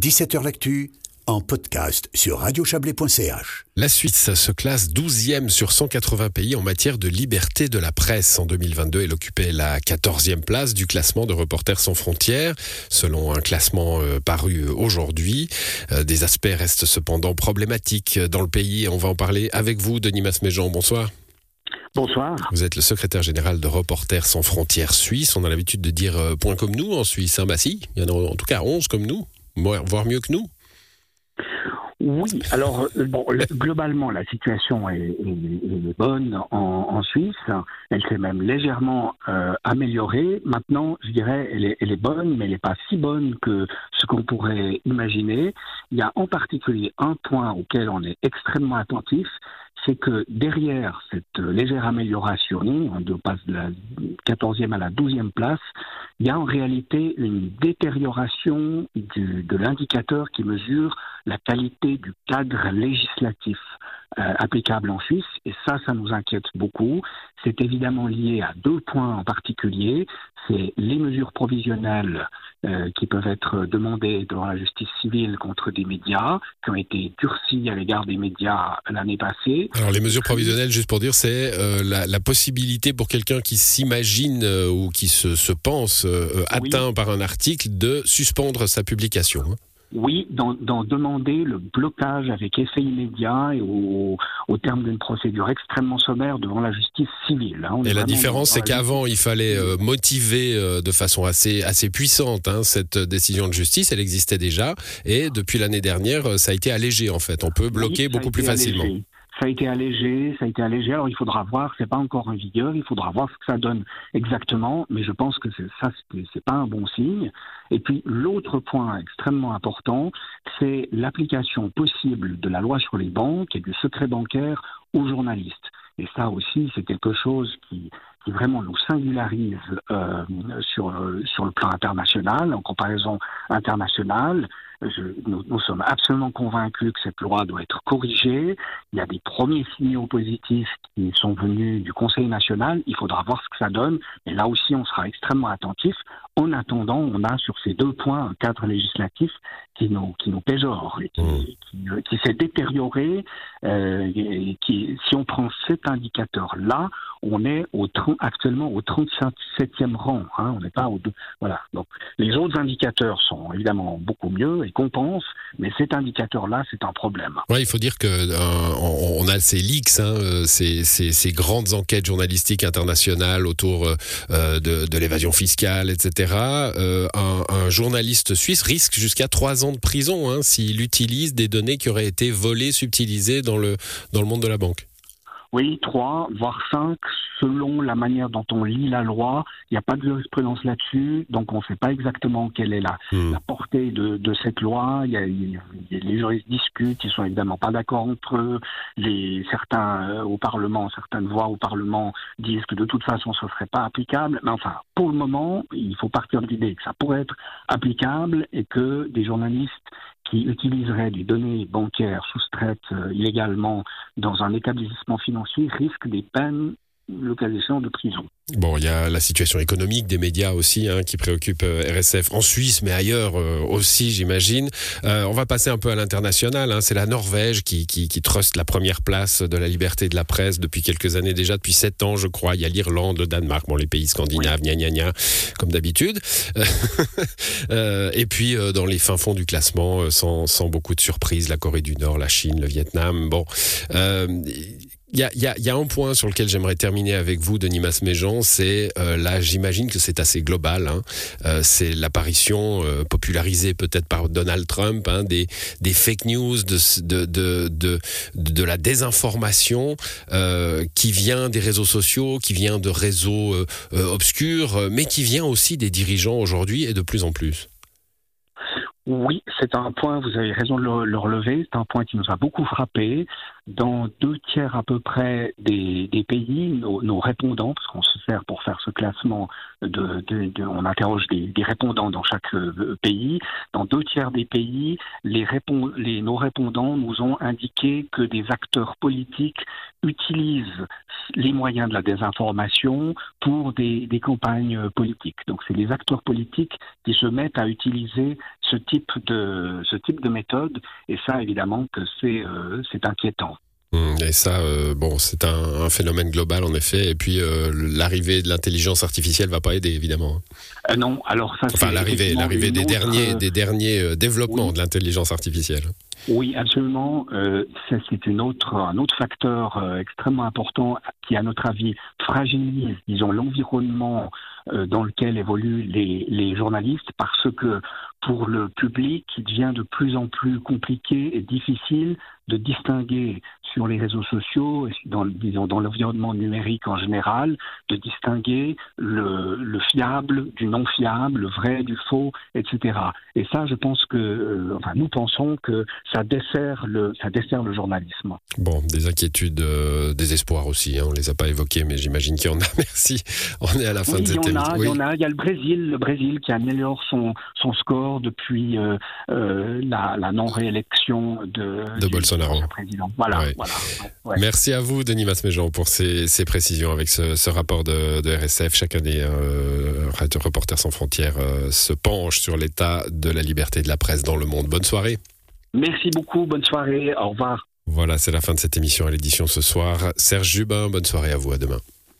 17h L'actu en podcast sur radiochablais.ch. La Suisse se classe 12e sur 180 pays en matière de liberté de la presse. En 2022, elle occupait la 14e place du classement de Reporters sans frontières, selon un classement euh, paru aujourd'hui. Euh, des aspects restent cependant problématiques dans le pays. On va en parler avec vous, Denis Masméjean. Bonsoir. Bonsoir. Vous êtes le secrétaire général de Reporters sans frontières suisse. On a l'habitude de dire euh, point comme nous en Suisse. Hein, bah si, il y en a en tout cas 11 comme nous, voire mieux que nous. Oui, alors euh, bon, globalement, la situation est, bonne en, Suisse. Elle s'est même légèrement euh, améliorée. Maintenant, je dirais, elle est, elle est bonne, mais elle n'est pas si bonne que ce qu'on pourrait imaginer. Il y a en particulier un point auquel on est extrêmement attentif, c'est que derrière cette légère amélioration, on passe de la 14e à la 12e place, il y a en réalité une détérioration de l'indicateur qui mesure la qualité du cadre législatif euh, applicable en Suisse. Et ça, ça nous inquiète beaucoup. C'est évidemment lié à deux points en particulier. C'est les mesures provisionnelles euh, qui peuvent être demandées devant la justice civile contre des médias, qui ont été durcies à l'égard des médias l'année passée. Alors les mesures provisionnelles, juste pour dire, c'est euh, la, possibilité pour quelqu'un qui s'imagine ou qui se, pense atteint par un article de suspendre sa publication. Oui, d'en demander le blocage avec effet immédiat et au, terme d'une procédure extrêmement sommaire devant la justice civile. Hein. Et la différence, c'est qu'avant, il fallait euh, motiver euh, de façon assez, assez puissante hein, cette décision de justice. Elle existait déjà. Et depuis l'année dernière, euh, ça a été allégé, en fait. On peut bloquer beaucoup plus facilement. Ça a été allégé, ça a été allégé. Alors il faudra voir, c'est pas encore en vigueur, il faudra voir ce que ça donne exactement, mais je pense que ça, c'est pas un bon signe. Et puis l'autre point extrêmement important, c'est l'application possible de la loi sur les banques et du secret bancaire aux journalistes. Et ça aussi, c'est quelque chose qui, qui vraiment nous singularise euh, sur, sur le plan international, en comparaison internationale. nous, nous, sommes absolument convaincus que cette loi doit être corrigée. Il y a des premiers signaux positifs qui sont venus du Conseil national. Il faudra voir ce que ça donne. Et là aussi, on sera extrêmement attentif. En attendant, on a sur ces deux points un cadre législatif qui nous, qui nous péjore, et qui, mmh. qui, s'est détérioré. Euh, et qui, si on prend cet indicateur-là, on est au, actuellement au 37e rang. Hein, on n'est pas au deux. Voilà. Donc les autres indicateurs sont évidemment beaucoup mieux et compensent, mais cet indicateur-là, c'est un problème. Ouais, il faut dire que euh, on, a ces leaks, hein, euh, ces, ces, ces, grandes enquêtes journalistiques internationales autour euh, de, de l'évasion fiscale, etc. Euh, un, un, journaliste suisse risque jusqu'à trois ans de prison hein, s'il utilise des données qui auraient été volées, subtilisées dans le dans le monde de la banque. Oui, trois, voire cinq, selon la manière dont on lit la loi. Il n'y a pas de jurisprudence là-dessus, donc on ne sait pas exactement quelle est la, hmm. la portée de, de, cette loi. Il y a, les juristes discutent, ils sont évidemment pas d'accord entre eux. Les, certains euh, au Parlement, certaines voix au Parlement disent que de toute façon ce ne serait pas applicable. Mais enfin, pour le moment, il faut partir de l'idée que ça pourrait être applicable et que des journalistes qui utiliseraient des données bancaires soustraites euh, illégalement dans un établissement financier risquent des peines le cas de prison. Bon, il y a la situation économique des médias aussi hein, qui préoccupe euh, RSF en Suisse, mais ailleurs euh, aussi, j'imagine. Euh, on va passer un peu à l'international. Hein. C'est la Norvège qui, truste la première place de la liberté de la presse depuis quelques années déjà, depuis sept ans, je crois. Il y a l'Irlande, le Danemark, bon, les pays scandinaves, gna gna gna, comme d'habitude. et puis dans les fins fonds du classement, sans beaucoup de surprises, la Corée du Nord, la Chine, le Vietnam. Bon. Il y a, y, a, y a, un point sur lequel j'aimerais terminer avec vous, Denis Masméjean, c'est euh, là, j'imagine que c'est assez global. Hein, euh, c'est l'apparition euh, popularisée peut-être par Donald Trump hein, des, des fake news, de, de, de, de, la désinformation euh, qui vient des réseaux sociaux, qui vient de réseaux euh, obscurs, mais qui vient aussi des dirigeants aujourd'hui et de plus en plus. Oui, c'est un point, vous avez raison de le, relever, c'est un point qui nous a beaucoup frappé. Dans deux tiers à peu près des, pays, nos, répondants, parce qu'on se sert pour faire ce classement, de, on interroge des, répondants dans chaque euh, pays, dans deux tiers des pays, les, les nos répondants nous ont indiqué que des acteurs politiques utilisent les moyens de la désinformation pour des, des campagnes politiques. Donc c'est les acteurs politiques qui se mettent à utiliser ce type de ce type de méthode. Et ça, évidemment, que c'est c'est inquiétant. Hum, et ça, bon, c'est un, phénomène global en effet. Et puis l'arrivée de l'intelligence artificielle va pas aider évidemment. non, alors ça. Enfin, l'arrivée, l'arrivée des, derniers, des derniers développements de l'intelligence artificielle. Oui, absolument. Euh, c'est une autre, un autre facteur euh, extrêmement important qui, à notre avis, fragilise, disons, l'environnement euh, dans lequel évoluent les, les, journalistes, parce que pour le public, il devient de plus en plus compliqué et difficile de distinguer sur les réseaux sociaux, dans, disons dans l'environnement numérique en général, de distinguer le, le, fiable du non fiable, le vrai du faux, etc. Et ça, je pense que, euh, enfin, nous pensons que ça dessert le, ça dessert le journalisme. Bon, des inquiétudes, euh, des espoirs aussi. Hein, on les a pas évoqués, mais j'imagine qu'il y en a. Merci. On est à la fin de cette émission. Il y en a. Il y a le Brésil, le Brésil qui améliore son son score depuis euh, la, la non-réélection de, de Bolsonaro. Président. Voilà. Merci à vous, Denis Masméjean, pour ces, précisions avec ce, rapport de, RSF. Chacun des euh, Reporters sans frontières euh, se penche sur l'état de la liberté de la presse dans le monde. Bonne soirée. Merci beaucoup. Bonne soirée. Au revoir. Voilà, c'est la fin de cette émission à l'édition ce soir. Serge Jubin, bonne soirée à vous. À demain.